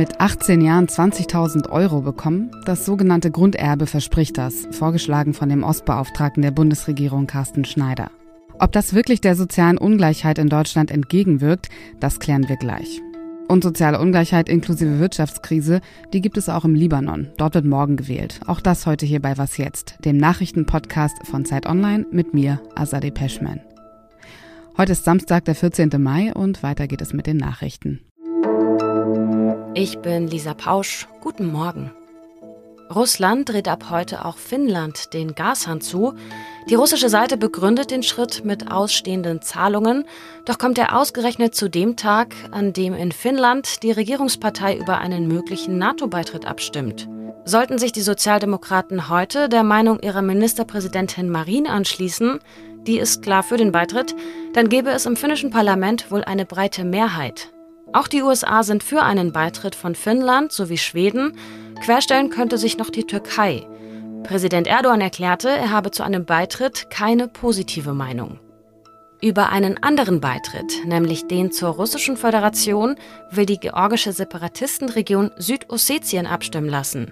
Mit 18 Jahren 20.000 Euro bekommen? Das sogenannte Grunderbe verspricht das, vorgeschlagen von dem Ostbeauftragten der Bundesregierung Carsten Schneider. Ob das wirklich der sozialen Ungleichheit in Deutschland entgegenwirkt, das klären wir gleich. Und soziale Ungleichheit inklusive Wirtschaftskrise, die gibt es auch im Libanon. Dort wird morgen gewählt. Auch das heute hier bei Was Jetzt, dem Nachrichtenpodcast von Zeit Online mit mir, Azadeh Peschman. Heute ist Samstag, der 14. Mai und weiter geht es mit den Nachrichten. Ich bin Lisa Pausch. Guten Morgen. Russland dreht ab heute auch Finnland den Gashahn zu. Die russische Seite begründet den Schritt mit ausstehenden Zahlungen, doch kommt er ausgerechnet zu dem Tag, an dem in Finnland die Regierungspartei über einen möglichen NATO-Beitritt abstimmt. Sollten sich die Sozialdemokraten heute der Meinung ihrer Ministerpräsidentin Marin anschließen, die ist klar für den Beitritt, dann gäbe es im finnischen Parlament wohl eine breite Mehrheit. Auch die USA sind für einen Beitritt von Finnland sowie Schweden. Querstellen könnte sich noch die Türkei. Präsident Erdogan erklärte, er habe zu einem Beitritt keine positive Meinung. Über einen anderen Beitritt, nämlich den zur Russischen Föderation, will die georgische Separatistenregion Südossetien abstimmen lassen.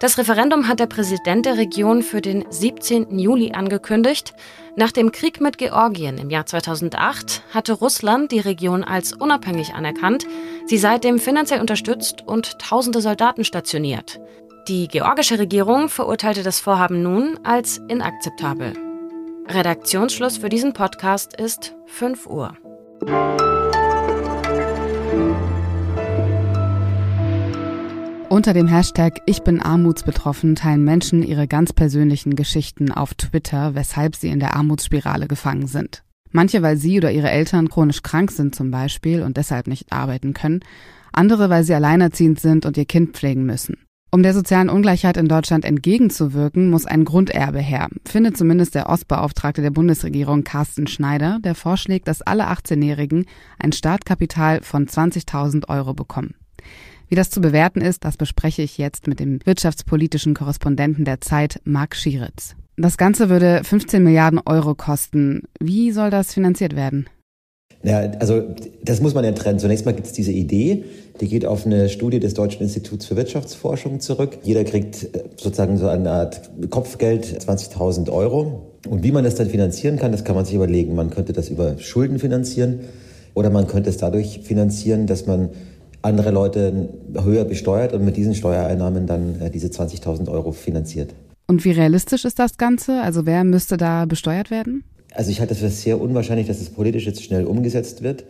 Das Referendum hat der Präsident der Region für den 17. Juli angekündigt. Nach dem Krieg mit Georgien im Jahr 2008 hatte Russland die Region als unabhängig anerkannt, sie seitdem finanziell unterstützt und tausende Soldaten stationiert. Die georgische Regierung verurteilte das Vorhaben nun als inakzeptabel. Redaktionsschluss für diesen Podcast ist 5 Uhr. Unter dem Hashtag Ich bin armutsbetroffen teilen Menschen ihre ganz persönlichen Geschichten auf Twitter, weshalb sie in der Armutsspirale gefangen sind. Manche, weil sie oder ihre Eltern chronisch krank sind zum Beispiel und deshalb nicht arbeiten können, andere, weil sie alleinerziehend sind und ihr Kind pflegen müssen. Um der sozialen Ungleichheit in Deutschland entgegenzuwirken, muss ein Grunderbe her, findet zumindest der Ostbeauftragte der Bundesregierung Carsten Schneider, der vorschlägt, dass alle 18-Jährigen ein Startkapital von 20.000 Euro bekommen. Wie das zu bewerten ist, das bespreche ich jetzt mit dem wirtschaftspolitischen Korrespondenten der Zeit, Marc Schieritz. Das Ganze würde 15 Milliarden Euro kosten. Wie soll das finanziert werden? Ja, also das muss man ja trennen. Zunächst mal gibt es diese Idee, die geht auf eine Studie des Deutschen Instituts für Wirtschaftsforschung zurück. Jeder kriegt äh, sozusagen so eine Art Kopfgeld, 20.000 Euro. Und wie man das dann finanzieren kann, das kann man sich überlegen. Man könnte das über Schulden finanzieren oder man könnte es dadurch finanzieren, dass man andere Leute höher besteuert und mit diesen Steuereinnahmen dann äh, diese 20.000 Euro finanziert. Und wie realistisch ist das Ganze? Also wer müsste da besteuert werden? Also ich halte es für sehr unwahrscheinlich, dass es politisch jetzt schnell umgesetzt wird,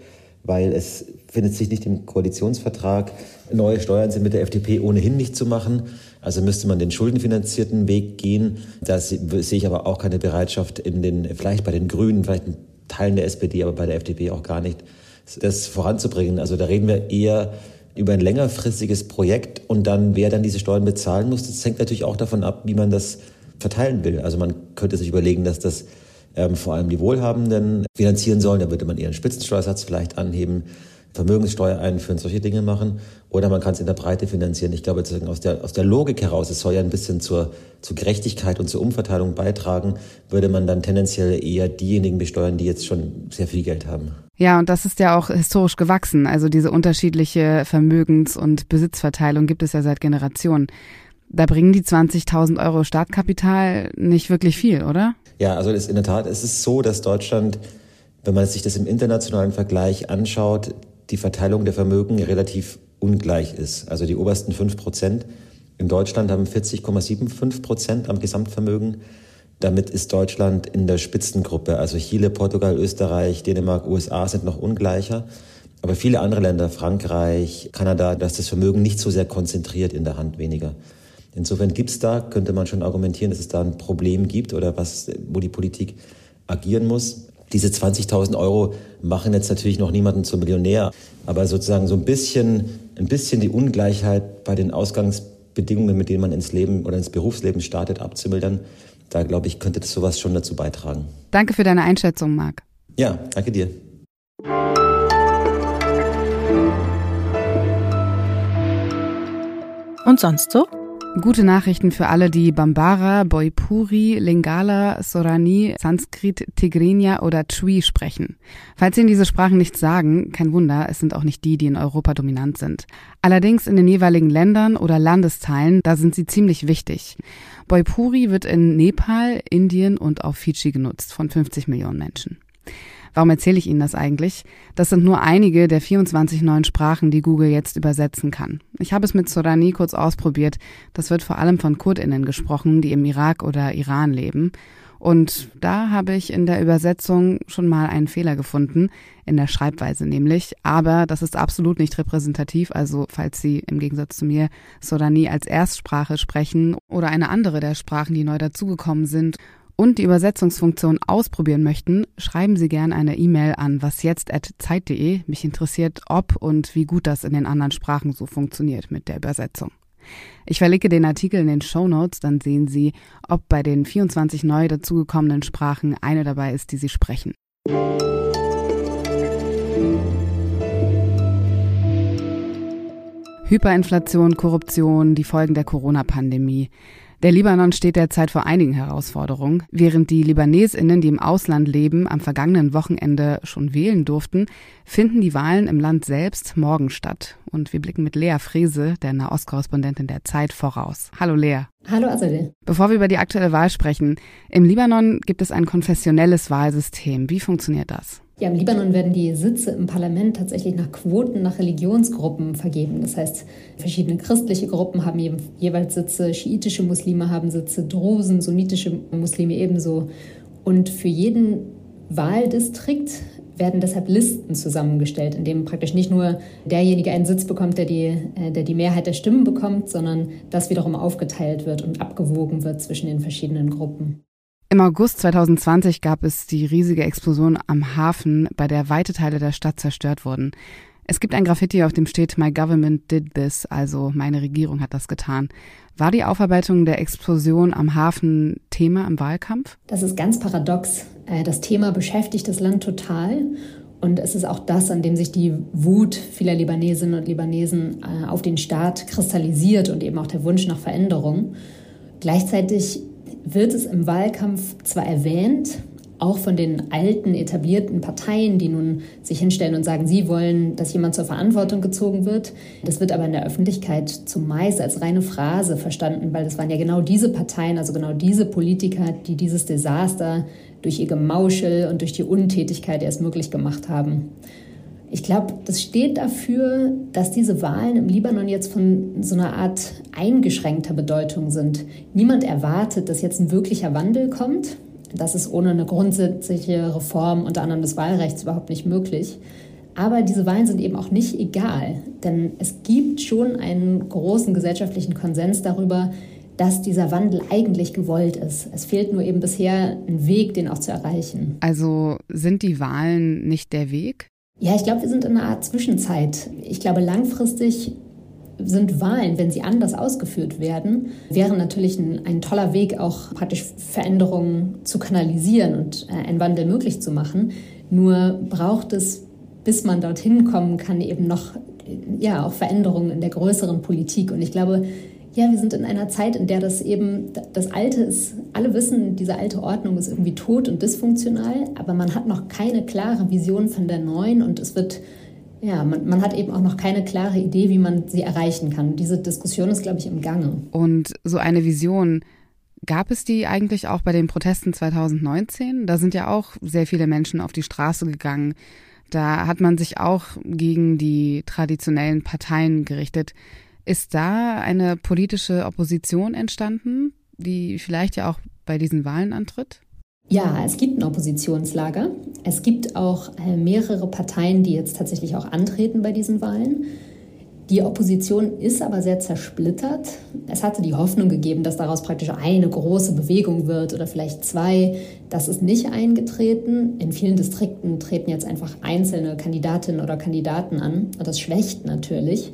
weil es findet sich nicht im Koalitionsvertrag. Neue Steuern sind mit der FDP ohnehin nicht zu machen. Also müsste man den schuldenfinanzierten Weg gehen. Da sehe ich aber auch keine Bereitschaft in den, vielleicht bei den Grünen, vielleicht in Teilen der SPD, aber bei der FDP auch gar nicht, das voranzubringen. Also da reden wir eher über ein längerfristiges Projekt und dann, wer dann diese Steuern bezahlen muss, das hängt natürlich auch davon ab, wie man das verteilen will. Also man könnte sich überlegen, dass das ähm, vor allem die Wohlhabenden finanzieren sollen. Da würde man eher einen Spitzensteuersatz vielleicht anheben. Vermögenssteuer einführen, solche Dinge machen. Oder man kann es in der Breite finanzieren. Ich glaube, aus der, aus der Logik heraus, es soll ja ein bisschen zur, zur Gerechtigkeit und zur Umverteilung beitragen, würde man dann tendenziell eher diejenigen besteuern, die jetzt schon sehr viel Geld haben. Ja, und das ist ja auch historisch gewachsen. Also diese unterschiedliche Vermögens- und Besitzverteilung gibt es ja seit Generationen. Da bringen die 20.000 Euro Startkapital nicht wirklich viel, oder? Ja, also in der Tat ist es so, dass Deutschland, wenn man sich das im internationalen Vergleich anschaut, die Verteilung der Vermögen relativ ungleich ist. Also die obersten fünf Prozent in Deutschland haben 40,75 Prozent am Gesamtvermögen. Damit ist Deutschland in der Spitzengruppe. Also Chile, Portugal, Österreich, Dänemark, USA sind noch ungleicher. Aber viele andere Länder, Frankreich, Kanada, da ist das Vermögen nicht so sehr konzentriert in der Hand weniger. Insofern gibt es da, könnte man schon argumentieren, dass es da ein Problem gibt oder was, wo die Politik agieren muss. Diese 20.000 Euro machen jetzt natürlich noch niemanden zum Millionär, aber sozusagen so ein bisschen, ein bisschen die Ungleichheit bei den Ausgangsbedingungen, mit denen man ins Leben oder ins Berufsleben startet, abzumildern, da glaube ich, könnte das sowas schon dazu beitragen. Danke für deine Einschätzung, Marc. Ja, danke dir. Und sonst so? Gute Nachrichten für alle, die Bambara, Boipuri, Lingala, Sorani, Sanskrit, Tigrinya oder Twi sprechen. Falls Ihnen diese Sprachen nichts sagen, kein Wunder, es sind auch nicht die, die in Europa dominant sind. Allerdings in den jeweiligen Ländern oder Landesteilen, da sind sie ziemlich wichtig. Boipuri wird in Nepal, Indien und auf Fidschi genutzt von 50 Millionen Menschen. Warum erzähle ich Ihnen das eigentlich? Das sind nur einige der 24 neuen Sprachen, die Google jetzt übersetzen kann. Ich habe es mit Sorani kurz ausprobiert. Das wird vor allem von Kurdinnen gesprochen, die im Irak oder Iran leben. Und da habe ich in der Übersetzung schon mal einen Fehler gefunden, in der Schreibweise nämlich. Aber das ist absolut nicht repräsentativ. Also falls Sie im Gegensatz zu mir Sorani als Erstsprache sprechen oder eine andere der Sprachen, die neu dazugekommen sind und die Übersetzungsfunktion ausprobieren möchten, schreiben Sie gerne eine E-Mail an wasjetzt.zeit.de. Mich interessiert, ob und wie gut das in den anderen Sprachen so funktioniert mit der Übersetzung. Ich verlinke den Artikel in den Show Notes, dann sehen Sie, ob bei den 24 neu dazugekommenen Sprachen eine dabei ist, die Sie sprechen. Hyperinflation, Korruption, die Folgen der Corona-Pandemie. Der Libanon steht derzeit vor einigen Herausforderungen. Während die Libanesinnen, die im Ausland leben, am vergangenen Wochenende schon wählen durften, finden die Wahlen im Land selbst morgen statt. Und wir blicken mit Lea Frese, der Nahostkorrespondentin der Zeit, voraus. Hallo Lea. Hallo Azadeh. Bevor wir über die aktuelle Wahl sprechen, im Libanon gibt es ein konfessionelles Wahlsystem. Wie funktioniert das? Ja, im Libanon werden die Sitze im Parlament tatsächlich nach Quoten, nach Religionsgruppen vergeben. Das heißt, verschiedene christliche Gruppen haben jeweils Sitze, schiitische Muslime haben Sitze, Drusen, sunnitische Muslime ebenso. Und für jeden Wahldistrikt werden deshalb Listen zusammengestellt, in denen praktisch nicht nur derjenige einen Sitz bekommt, der die, äh, der die Mehrheit der Stimmen bekommt, sondern das wiederum aufgeteilt wird und abgewogen wird zwischen den verschiedenen Gruppen. Im August 2020 gab es die riesige Explosion am Hafen, bei der weite Teile der Stadt zerstört wurden. Es gibt ein Graffiti, auf dem steht My government did this, also meine Regierung hat das getan. War die Aufarbeitung der Explosion am Hafen Thema im Wahlkampf? Das ist ganz paradox. Äh, das Thema beschäftigt das Land total. Und es ist auch das, an dem sich die Wut vieler Libanesinnen und Libanesen äh, auf den Staat kristallisiert und eben auch der Wunsch nach Veränderung. Gleichzeitig wird es im Wahlkampf zwar erwähnt, auch von den alten, etablierten Parteien, die nun sich hinstellen und sagen, sie wollen, dass jemand zur Verantwortung gezogen wird. Das wird aber in der Öffentlichkeit zumeist als reine Phrase verstanden, weil das waren ja genau diese Parteien, also genau diese Politiker, die dieses Desaster durch ihr Gemauschel und durch die Untätigkeit erst möglich gemacht haben. Ich glaube, das steht dafür, dass diese Wahlen im Libanon jetzt von so einer Art eingeschränkter Bedeutung sind. Niemand erwartet, dass jetzt ein wirklicher Wandel kommt. Das ist ohne eine grundsätzliche Reform unter anderem des Wahlrechts überhaupt nicht möglich. Aber diese Wahlen sind eben auch nicht egal, denn es gibt schon einen großen gesellschaftlichen Konsens darüber, dass dieser Wandel eigentlich gewollt ist. Es fehlt nur eben bisher ein Weg, den auch zu erreichen. Also sind die Wahlen nicht der Weg? Ja, ich glaube, wir sind in einer Art Zwischenzeit. Ich glaube, langfristig sind Wahlen, wenn sie anders ausgeführt werden, wären natürlich ein, ein toller Weg, auch praktisch Veränderungen zu kanalisieren und äh, einen Wandel möglich zu machen. Nur braucht es, bis man dorthin kommen kann, eben noch ja auch Veränderungen in der größeren Politik. Und ich glaube, ja, wir sind in einer Zeit, in der das eben, das Alte ist, alle wissen, diese alte Ordnung ist irgendwie tot und dysfunktional, aber man hat noch keine klare Vision von der neuen und es wird, ja, man, man hat eben auch noch keine klare Idee, wie man sie erreichen kann. Diese Diskussion ist, glaube ich, im Gange. Und so eine Vision, Gab es die eigentlich auch bei den Protesten 2019? Da sind ja auch sehr viele Menschen auf die Straße gegangen. Da hat man sich auch gegen die traditionellen Parteien gerichtet. Ist da eine politische Opposition entstanden, die vielleicht ja auch bei diesen Wahlen antritt? Ja, es gibt ein Oppositionslager. Es gibt auch äh, mehrere Parteien, die jetzt tatsächlich auch antreten bei diesen Wahlen. Die Opposition ist aber sehr zersplittert. Es hatte die Hoffnung gegeben, dass daraus praktisch eine große Bewegung wird oder vielleicht zwei. Das ist nicht eingetreten. In vielen Distrikten treten jetzt einfach einzelne Kandidatinnen oder Kandidaten an. Und das schwächt natürlich.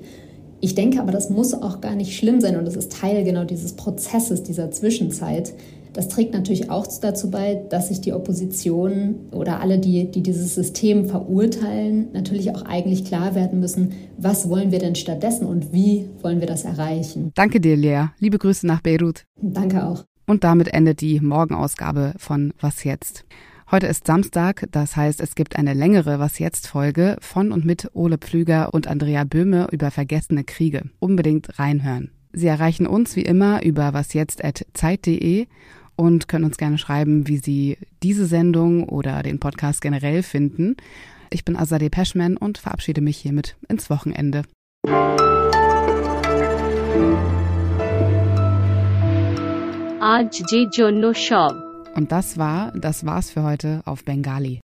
Ich denke aber, das muss auch gar nicht schlimm sein und das ist Teil genau dieses Prozesses, dieser Zwischenzeit. Das trägt natürlich auch dazu bei, dass sich die Opposition oder alle, die, die dieses System verurteilen, natürlich auch eigentlich klar werden müssen, was wollen wir denn stattdessen und wie wollen wir das erreichen. Danke dir, Lea. Liebe Grüße nach Beirut. Danke auch. Und damit endet die Morgenausgabe von Was jetzt? Heute ist Samstag, das heißt, es gibt eine längere Was jetzt Folge von und mit Ole Pflüger und Andrea Böhme über vergessene Kriege. Unbedingt reinhören. Sie erreichen uns wie immer über wasjetzt@zeit.de und können uns gerne schreiben, wie Sie diese Sendung oder den Podcast generell finden. Ich bin Azadeh Peschman und verabschiede mich hiermit ins Wochenende. আজ যে জন্য সব und das war, das war's für heute auf Bengali.